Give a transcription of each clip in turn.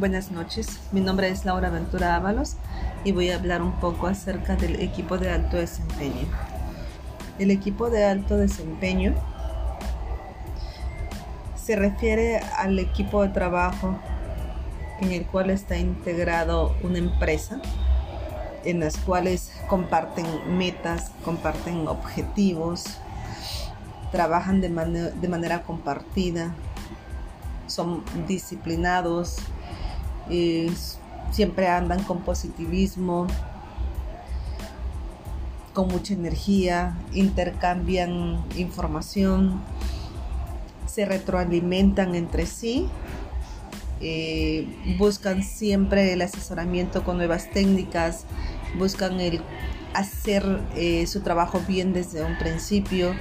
Buenas noches, mi nombre es Laura Ventura Ábalos y voy a hablar un poco acerca del equipo de alto desempeño. El equipo de alto desempeño se refiere al equipo de trabajo en el cual está integrado una empresa, en las cuales comparten metas, comparten objetivos, trabajan de, de manera compartida, son disciplinados, siempre andan con positivismo, con mucha energía, intercambian información, se retroalimentan entre sí, eh, buscan siempre el asesoramiento con nuevas técnicas, buscan el hacer eh, su trabajo bien desde un principio,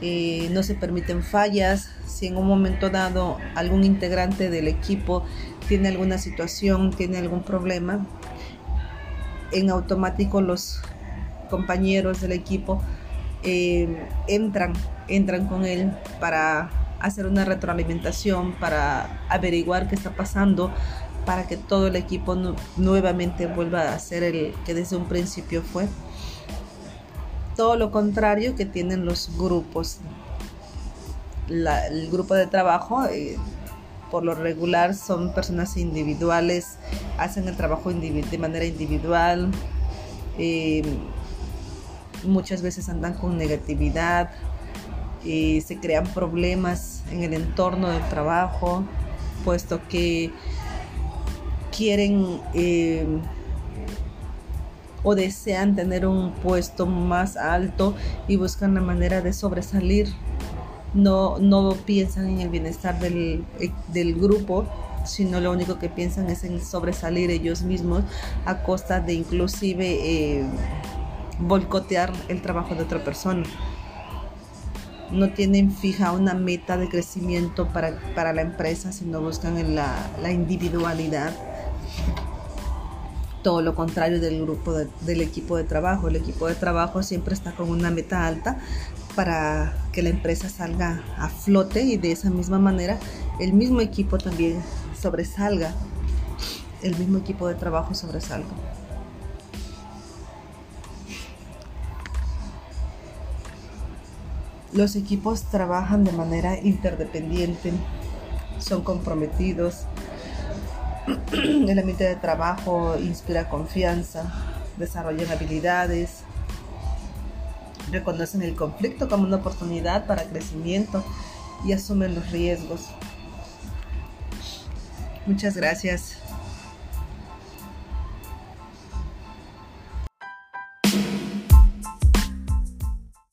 eh, no se permiten fallas, si en un momento dado algún integrante del equipo tiene alguna situación, tiene algún problema, en automático los compañeros del equipo eh, entran, entran con él para hacer una retroalimentación, para averiguar qué está pasando, para que todo el equipo nuevamente vuelva a ser el que desde un principio fue. Todo lo contrario que tienen los grupos. el grupo de trabajo eh, por lo regular son personas individuales, hacen el trabajo de manera individual, eh, muchas veces andan con negatividad, y se crean problemas en el entorno del trabajo, puesto que quieren eh, o desean tener un puesto más alto y buscan la manera de sobresalir no, no piensan en el bienestar del, del grupo, sino lo único que piensan es en sobresalir ellos mismos a costa de inclusive eh, boicotear el trabajo de otra persona. No tienen fija una meta de crecimiento para, para la empresa, sino buscan la, la, individualidad. Todo lo contrario del grupo del equipo de trabajo. El equipo de trabajo siempre está con una meta alta, para que la empresa salga a flote y de esa misma manera el mismo equipo también sobresalga, el mismo equipo de trabajo sobresalga. Los equipos trabajan de manera interdependiente, son comprometidos, el ambiente de trabajo inspira confianza, desarrollan habilidades, reconocen el conflicto como una oportunidad para crecimiento y asumen los riesgos. Muchas gracias.